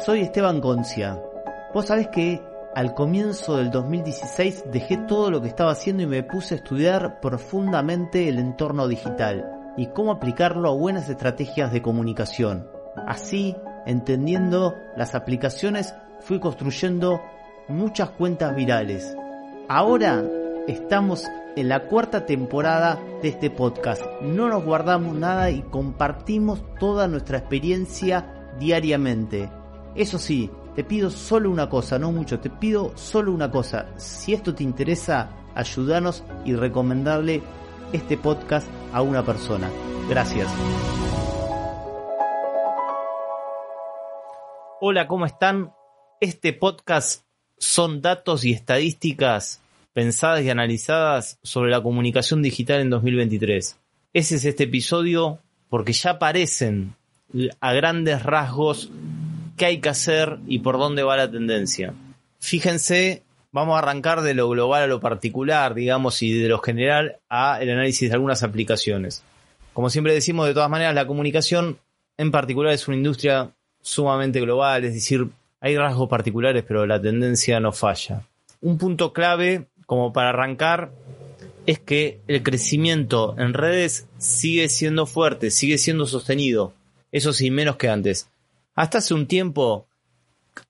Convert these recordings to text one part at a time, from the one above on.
Soy Esteban Concia. Vos sabés que al comienzo del 2016 dejé todo lo que estaba haciendo y me puse a estudiar profundamente el entorno digital y cómo aplicarlo a buenas estrategias de comunicación. Así, entendiendo las aplicaciones, fui construyendo muchas cuentas virales. Ahora estamos en la cuarta temporada de este podcast. No nos guardamos nada y compartimos toda nuestra experiencia diariamente. Eso sí, te pido solo una cosa, no mucho, te pido solo una cosa. Si esto te interesa, ayúdanos y recomendarle este podcast a una persona. Gracias. Hola, ¿cómo están? Este podcast son datos y estadísticas pensadas y analizadas sobre la comunicación digital en 2023. Ese es este episodio porque ya aparecen a grandes rasgos qué hay que hacer y por dónde va la tendencia. Fíjense, vamos a arrancar de lo global a lo particular, digamos, y de lo general a el análisis de algunas aplicaciones. Como siempre decimos, de todas maneras, la comunicación en particular es una industria sumamente global, es decir, hay rasgos particulares, pero la tendencia no falla. Un punto clave, como para arrancar, es que el crecimiento en redes sigue siendo fuerte, sigue siendo sostenido. Eso sí, menos que antes. Hasta hace un tiempo,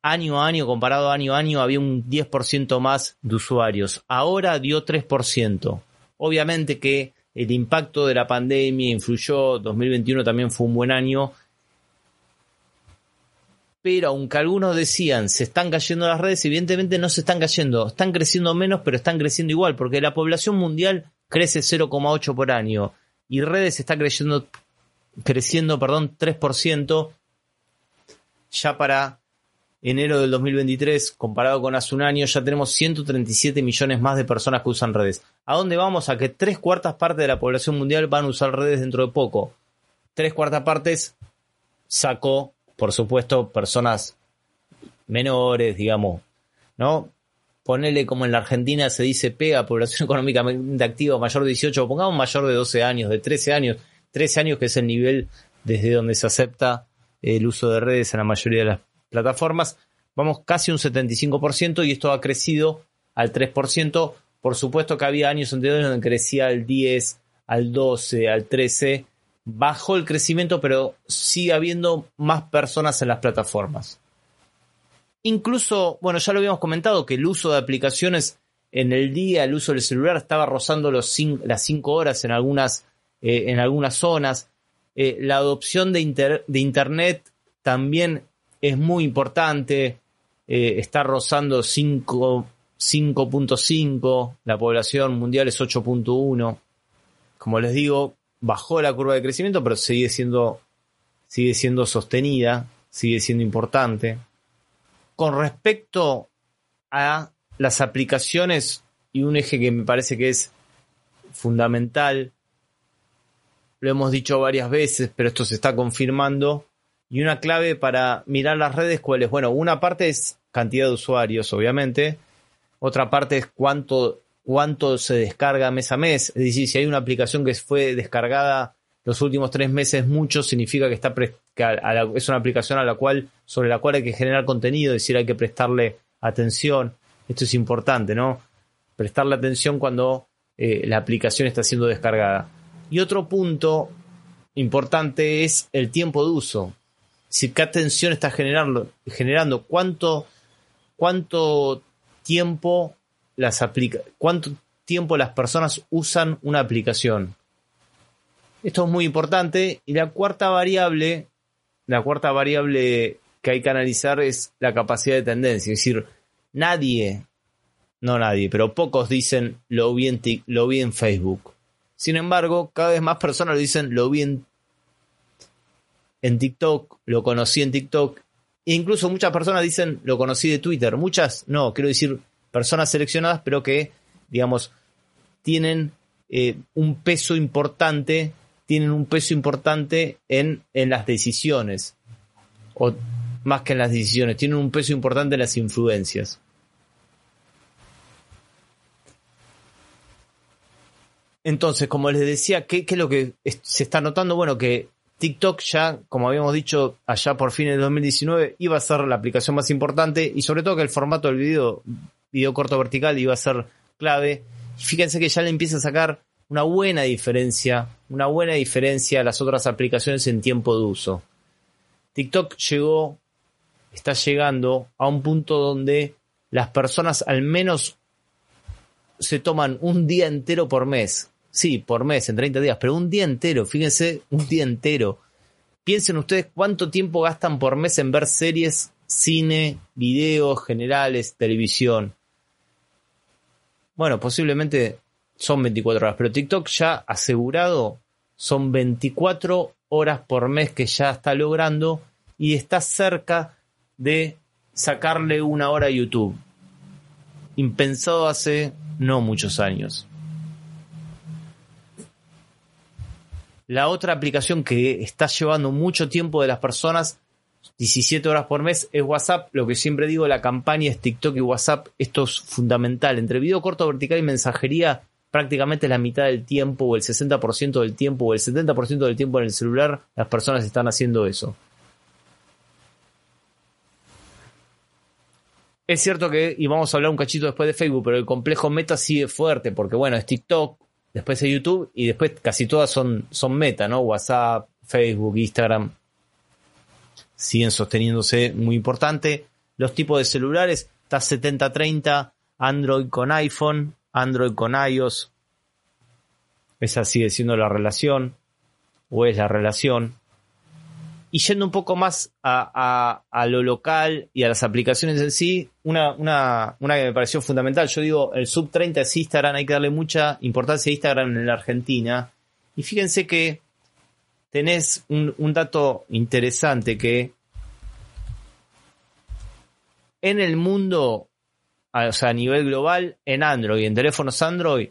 año a año, comparado año a año, había un 10% más de usuarios. Ahora dio 3%. Obviamente que el impacto de la pandemia influyó, 2021 también fue un buen año, pero aunque algunos decían se están cayendo las redes, evidentemente no se están cayendo, están creciendo menos, pero están creciendo igual, porque la población mundial crece 0,8 por año y redes está creciendo, creciendo perdón, 3%, ya para enero del 2023, comparado con hace un año, ya tenemos 137 millones más de personas que usan redes. ¿A dónde vamos? A que tres cuartas partes de la población mundial van a usar redes dentro de poco. Tres cuartas partes sacó, por supuesto, personas menores, digamos, ¿no? Ponele como en la Argentina se dice pega, población económicamente activa mayor de 18, pongamos mayor de 12 años, de 13 años, 13 años que es el nivel desde donde se acepta el uso de redes en la mayoría de las plataformas. Vamos casi un 75% y esto ha crecido al 3%. Por supuesto que había años anteriores donde crecía al 10, al 12, al 13. Bajó el crecimiento, pero sigue habiendo más personas en las plataformas. Incluso, bueno, ya lo habíamos comentado, que el uso de aplicaciones en el día, el uso del celular estaba rozando los las 5 horas en algunas, eh, en algunas zonas. Eh, la adopción de, de, Internet también es muy importante. Eh, está rozando 5.5, la población mundial es 8.1. Como les digo, bajó la curva de crecimiento, pero sigue siendo, sigue siendo sostenida, sigue siendo importante. Con respecto a las aplicaciones y un eje que me parece que es fundamental lo hemos dicho varias veces, pero esto se está confirmando. Y una clave para mirar las redes, ¿cuál es? Bueno, una parte es cantidad de usuarios, obviamente. Otra parte es cuánto, cuánto se descarga mes a mes. Es decir, si hay una aplicación que fue descargada los últimos tres meses mucho, significa que, está es una aplicación a la cual, sobre la cual hay que generar contenido, es decir, hay que prestarle atención. Esto es importante, ¿no? Prestarle atención cuando eh, la aplicación está siendo descargada. Y otro punto importante es el tiempo de uso. Si qué atención está generando, generando cuánto, cuánto tiempo las aplica, cuánto tiempo las personas usan una aplicación. Esto es muy importante. Y la cuarta variable, la cuarta variable que hay que analizar es la capacidad de tendencia. Es decir, nadie, no nadie, pero pocos dicen lo vi en, lo vi en Facebook. Sin embargo, cada vez más personas dicen, lo vi en, TikTok, lo conocí en TikTok E incluso muchas personas dicen, lo conocí de Twitter. Muchas, no, quiero decir, personas seleccionadas, pero que, digamos, tienen eh, un peso importante, tienen un peso importante en, en las decisiones. O más que en las decisiones, tienen un peso importante en las influencias. Entonces, como les decía, ¿qué, es lo que se está notando? Bueno, que TikTok ya, como habíamos dicho allá por fines de 2019, iba a ser la aplicación más importante y sobre todo que el formato del video, video corto vertical, iba a ser clave. fíjense que ya le empieza a sacar una buena diferencia, una buena diferencia a las otras aplicaciones en tiempo de uso. TikTok llegó, está llegando a un punto donde las personas al menos se toman un día entero por mes Sí, por mes, en 30 días, pero un día entero, fíjense, un día entero. Piensen ustedes cuánto tiempo gastan por mes en ver series, cine, videos generales, televisión. Bueno, posiblemente son 24 horas, pero TikTok ya asegurado son 24 horas por mes que ya está logrando y está cerca de sacarle una hora a YouTube. Impensado hace no muchos años. La otra aplicación que está llevando mucho tiempo de las personas, 17 horas por mes, es WhatsApp. Lo que siempre digo, la campaña es TikTok y WhatsApp. Esto es fundamental. Entre video corto, vertical y mensajería, prácticamente la mitad del tiempo, o el 60% del tiempo, o el 70% del tiempo en el celular, las personas están haciendo eso. Es cierto que, y vamos a hablar un cachito después de Facebook, pero el complejo meta sigue fuerte, porque bueno, es TikTok, después de YouTube y después casi todas son, son meta, ¿no? WhatsApp, Facebook, Instagram siguen sosteniéndose muy importante. Los tipos de celulares, está 70-30, Android con iPhone, Android con iOS. Esa sigue siendo la relación, o es la relación. Y yendo un poco más a, lo local y a las aplicaciones en sí, una, una, una, que me pareció fundamental, yo digo, el sub 30 es Instagram, hay que darle mucha importancia a Instagram en la Argentina. Y fíjense que tenés un, un dato interesante que en el mundo, o sea, a nivel global, en Android, en teléfonos Android,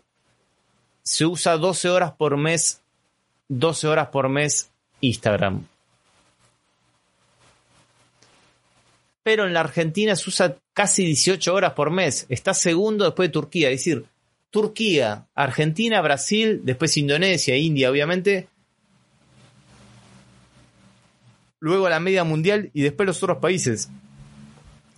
se usa 12 horas por mes, 12 horas por mes Instagram. Pero en la Argentina se usa casi 18 horas por mes. Está segundo después de Turquía. Es decir, Turquía, Argentina, Brasil, después Indonesia, India, obviamente. Luego la media mundial y después los otros países.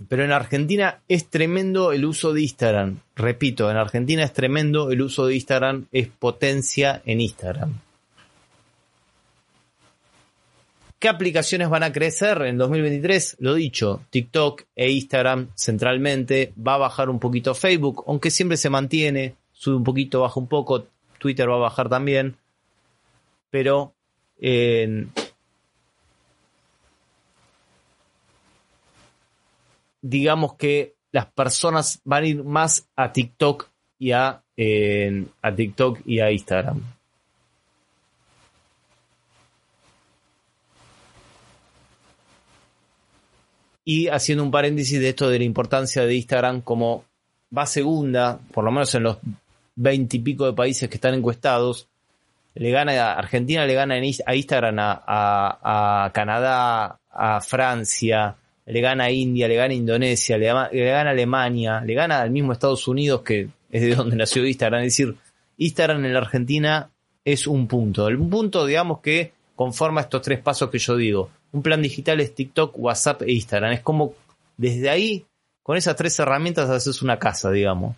Pero en Argentina es tremendo el uso de Instagram. Repito, en Argentina es tremendo el uso de Instagram, es potencia en Instagram. ¿Qué aplicaciones van a crecer en 2023? Lo dicho, TikTok e Instagram centralmente. Va a bajar un poquito Facebook, aunque siempre se mantiene. Sube un poquito, baja un poco. Twitter va a bajar también. Pero digamos que las personas van a ir más a TikTok y a, TikTok y a Instagram. Y haciendo un paréntesis de esto de la importancia de Instagram como va segunda, por lo menos en los veinte y pico de países que están encuestados, le gana Argentina, le gana a Instagram a, Canadá, a Francia, le gana a India, le gana a Indonesia, le, le, gana a Alemania, le gana al mismo Estados Unidos que es de donde nació Instagram. Es decir, Instagram en la Argentina es un punto. Un punto, digamos, que conforma estos tres pasos que yo digo. Un plan digital es TikTok, WhatsApp e Instagram. Es como desde ahí, con esas tres herramientas, haces una casa, digamos.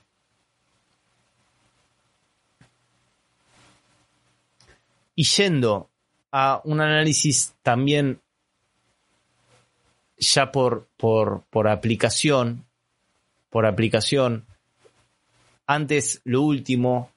Y yendo a un análisis también ya por, por, por aplicación, por aplicación, antes lo último,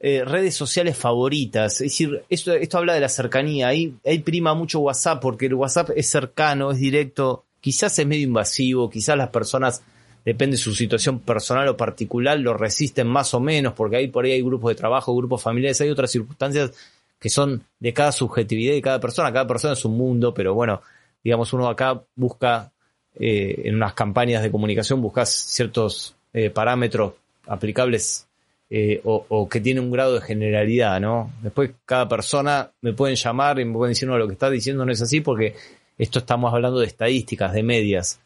eh, redes sociales favoritas. Es decir, esto, esto habla de la cercanía. Ahí, ahí prima mucho WhatsApp porque el WhatsApp es cercano, es directo. Quizás es medio invasivo, quizás las personas, depende de su situación personal o particular, lo resisten más o menos porque ahí por ahí hay grupos de trabajo, grupos familiares, hay otras circunstancias que son de cada subjetividad de cada persona. Cada persona es un mundo, pero bueno, digamos, uno acá busca eh, en unas campañas de comunicación buscas ciertos eh, parámetros aplicables eh, o, que tienen un grado de generalidad, ¿no? Después cada persona me pueden llamar y me pueden decir, no, lo que está diciendo no es así porque esto estamos hablando de estadísticas, de medias.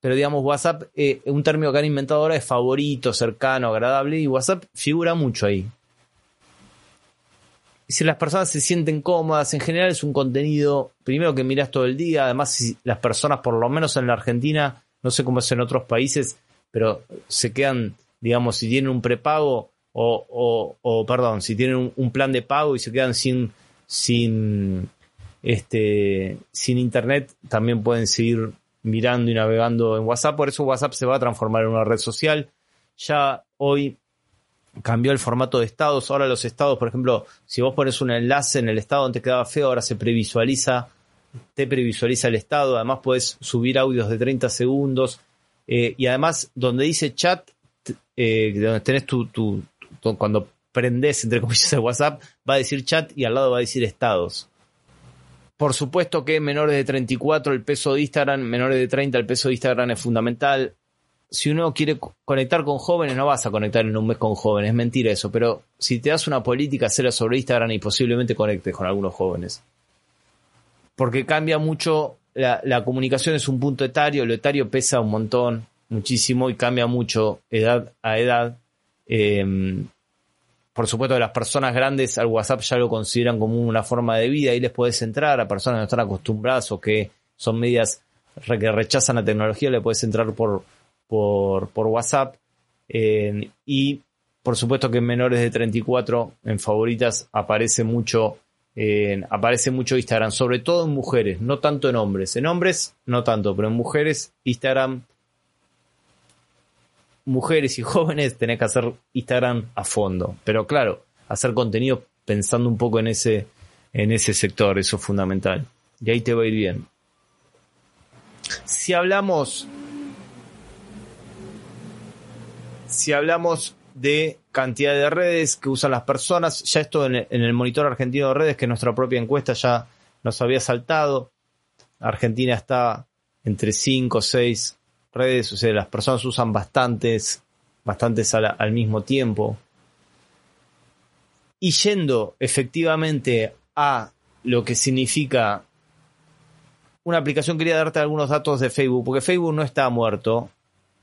Pero digamos, WhatsApp, un término que han inventado ahora es favorito, cercano, agradable, y WhatsApp figura mucho ahí si las personas se sienten cómodas, en general es un contenido, primero que miras todo el día, además si las personas, por lo menos en la Argentina, no sé cómo es en otros países, pero se quedan, digamos, si tienen un prepago o, o, perdón, si tienen un, plan de pago y se quedan sin, sin, este, sin internet, también pueden seguir mirando y navegando en WhatsApp, por eso WhatsApp se va a transformar en una red social. Ya hoy cambió el formato de estados. Ahora los estados, por ejemplo, si vos pones un enlace en el estado donde quedaba feo, ahora se previsualiza, te previsualiza el estado. Además, puedes subir audios de 30 segundos. Eh, y además, donde dice chat, eh, donde tenés tu, cuando prendes, entre comillas, el WhatsApp, va a decir chat y al lado va a decir estados. Por supuesto que menores de 34 el peso de Instagram, menores de 30 el peso de Instagram es fundamental si uno quiere conectar con jóvenes, no vas a conectar en un mes con jóvenes, es mentira eso, pero si te das una política seria sobre Instagram y posiblemente conectes con algunos jóvenes. Porque cambia mucho, la, comunicación es un punto etario, lo etario pesa un montón, muchísimo y cambia mucho edad a edad. Em, por supuesto, las personas grandes al WhatsApp ya lo consideran como una forma de vida y les puedes entrar a personas que no están acostumbradas o que son medias que rechazan la tecnología, le puedes entrar por, por, por WhatsApp. y por supuesto que en menores de 34 en favoritas aparece mucho, aparece mucho Instagram, sobre todo en mujeres, no tanto en hombres. En hombres no tanto, pero en mujeres Instagram, mujeres y jóvenes tenés que hacer Instagram a fondo. Pero claro, hacer contenido pensando un poco en ese, en ese sector, eso es fundamental. Y ahí te va a ir bien. Si hablamos si hablamos de cantidad de redes que usan las personas, ya esto en el, monitor argentino de redes, que nuestra propia encuesta ya nos había saltado, Argentina está entre 5 o 6 redes, o sea, las personas usan bastantes, bastantes al, mismo tiempo. Y yendo efectivamente a lo que significa una aplicación, quería darte algunos datos de Facebook, porque Facebook no está muerto,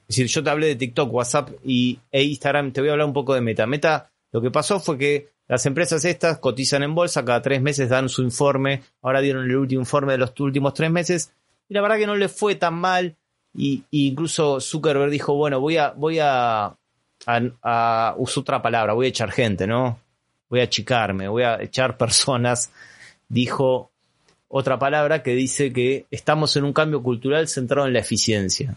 es decir, yo te hablé de TikTok, WhatsApp y, e Instagram, te voy a hablar un poco de Meta. Meta, lo que pasó fue que las empresas estas cotizan en bolsa, cada tres meses dan su informe, ahora dieron el último informe de los últimos tres meses, y la verdad que no le fue tan mal, y, incluso Zuckerberg dijo, bueno, voy a, voy a, a, usar otra palabra, voy a echar gente, ¿no? Voy a achicarme, voy a echar personas, dijo otra palabra que dice que estamos en un cambio cultural centrado en la eficiencia.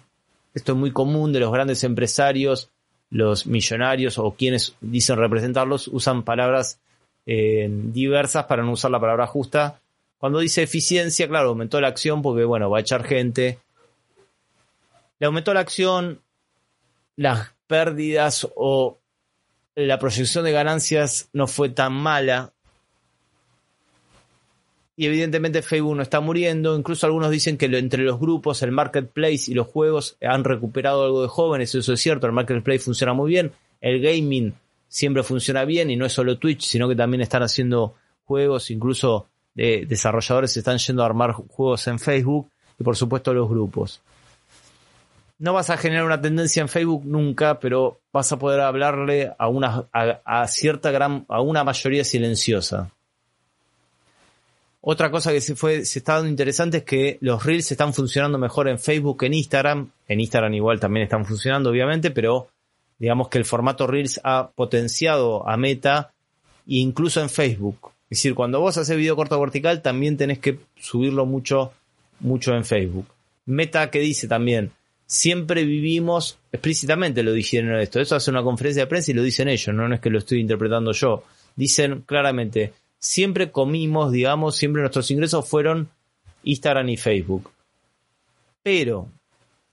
Esto es muy común de los grandes empresarios, los millonarios o quienes dicen representarlos usan palabras eh, diversas para no usar la palabra justa. Cuando dice eficiencia, claro, aumentó la acción porque, bueno, va a echar gente. Le aumentó la acción, las pérdidas o la proyección de ganancias no fue tan mala y evidentemente Facebook no está muriendo. Incluso algunos dicen que entre los grupos, el marketplace y los juegos han recuperado algo de jóvenes. Eso es cierto, el marketplace funciona muy bien. El gaming siempre funciona bien y no es solo Twitch, sino que también están haciendo juegos. Incluso de desarrolladores están yendo a armar juegos en Facebook y por supuesto los grupos. No vas a generar una tendencia en Facebook nunca, pero vas a poder hablarle a una a cierta gran, a una mayoría silenciosa. Otra cosa que se fue, se está dando interesante es que los Reels están funcionando mejor en Facebook que en Instagram. En Instagram igual también están funcionando, obviamente, pero digamos que el formato Reels ha potenciado a Meta incluso en Facebook. Es decir, cuando vos haces video corto vertical, también tenés que subirlo mucho, mucho en Facebook. Meta que dice también, siempre vivimos, explícitamente lo dijeron esto, eso hace una conferencia de prensa y lo dicen ellos, no es que lo estoy interpretando yo. Dicen claramente, siempre comimos, digamos, siempre nuestros ingresos fueron Instagram y Facebook. Pero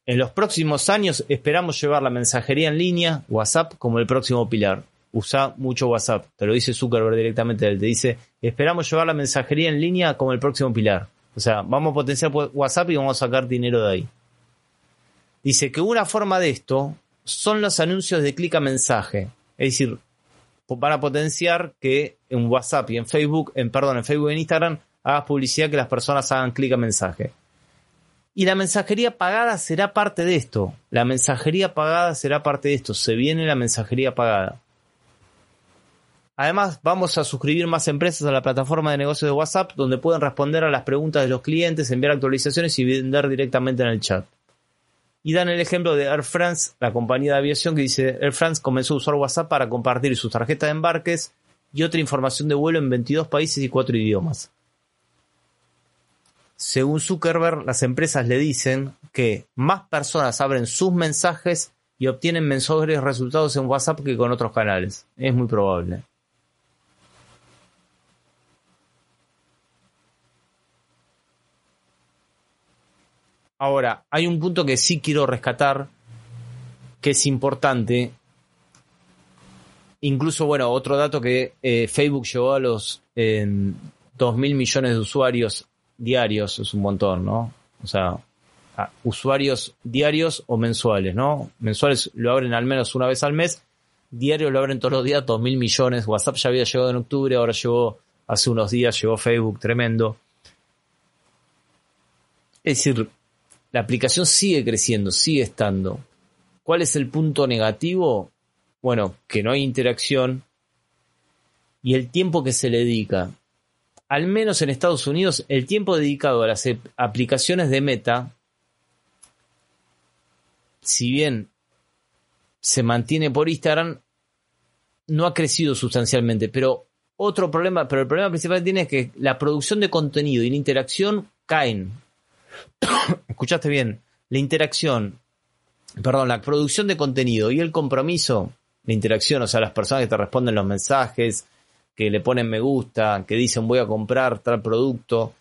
en los próximos años esperamos llevar la mensajería en línea, WhatsApp, como el próximo pilar. Usa mucho WhatsApp, te lo dice Zuckerberg directamente, él te dice, esperamos llevar la mensajería en línea como el próximo pilar. O sea, vamos a potenciar WhatsApp y vamos a sacar dinero de ahí. Dice que una forma de esto son los anuncios de clic a mensaje. Es decir, van a potenciar que en WhatsApp y en Facebook, en perdón, en Facebook y en Instagram hagas publicidad que las personas hagan clic a mensaje. Y la mensajería pagada será parte de esto. La mensajería pagada será parte de esto. Se viene la mensajería pagada. Además, vamos a suscribir más empresas a la plataforma de negocios de WhatsApp, donde pueden responder a las preguntas de los clientes, enviar actualizaciones y vender directamente en el chat. Y dan el ejemplo de Air France, la compañía de aviación que dice, Air France comenzó a usar WhatsApp para compartir sus tarjetas de embarques y otra información de vuelo en 22 países y 4 idiomas. Según Zuckerberg, las empresas le dicen que más personas abren sus mensajes y obtienen mejores resultados en WhatsApp que con otros canales. Es muy probable. Ahora, hay un punto que sí quiero rescatar, que es importante. Incluso, bueno, otro dato que eh, Facebook llegó a los eh, 2 mil millones de usuarios diarios, es un montón, ¿no? O sea, usuarios diarios o mensuales, ¿no? Mensuales lo abren al menos una vez al mes, diarios lo abren todos los días, 2 mil millones. WhatsApp ya había llegado en octubre, ahora llegó hace unos días, llegó Facebook, tremendo. Es decir, la aplicación sigue creciendo, sigue estando. ¿Cuál es el punto negativo? Bueno, que no hay interacción y el tiempo que se le dedica. Al menos en Estados Unidos, el tiempo dedicado a las aplicaciones de Meta, si bien se mantiene por Instagram, no ha crecido sustancialmente. Pero otro problema, pero el problema principal que tiene es que la producción de contenido y la interacción caen escuchaste bien, la interacción, perdón, la producción de contenido y el compromiso, la interacción, o sea, las personas que te responden los mensajes, que le ponen me gusta, que dicen voy a comprar tal producto,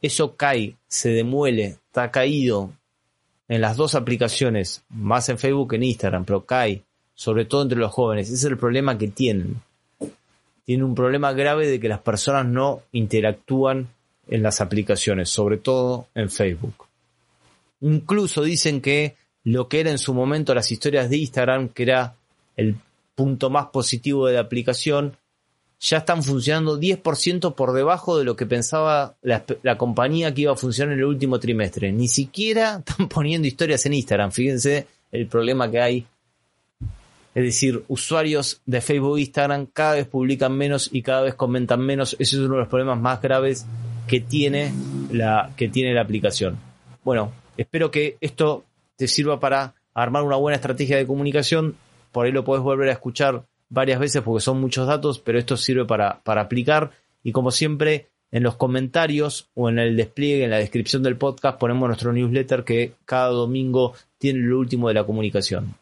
eso cae, se demuele, está caído en las dos aplicaciones, más en Facebook que en Instagram, pero cae, sobre todo entre los jóvenes. Ese es el problema que tienen. Tienen un problema grave de que las personas no interactúan en las aplicaciones, sobre todo en Facebook. Incluso dicen que lo que era en su momento las historias de Instagram, que era el punto más positivo de la aplicación, ya están funcionando 10% por debajo de lo que pensaba la, compañía que iba a funcionar en el último trimestre. Ni siquiera están poniendo historias en Instagram. Fíjense el problema que hay. Es decir, usuarios de Facebook e Instagram cada vez publican menos y cada vez comentan menos. Ese es uno de los problemas más graves que tiene la, que tiene la aplicación. Bueno, espero que esto te sirva para armar una buena estrategia de comunicación. Por ahí lo puedes volver a escuchar varias veces porque son muchos datos, pero esto sirve para, para aplicar. Y como siempre, en los comentarios o en el despliegue, en la descripción del podcast, ponemos nuestro newsletter que cada domingo tiene lo último de la comunicación.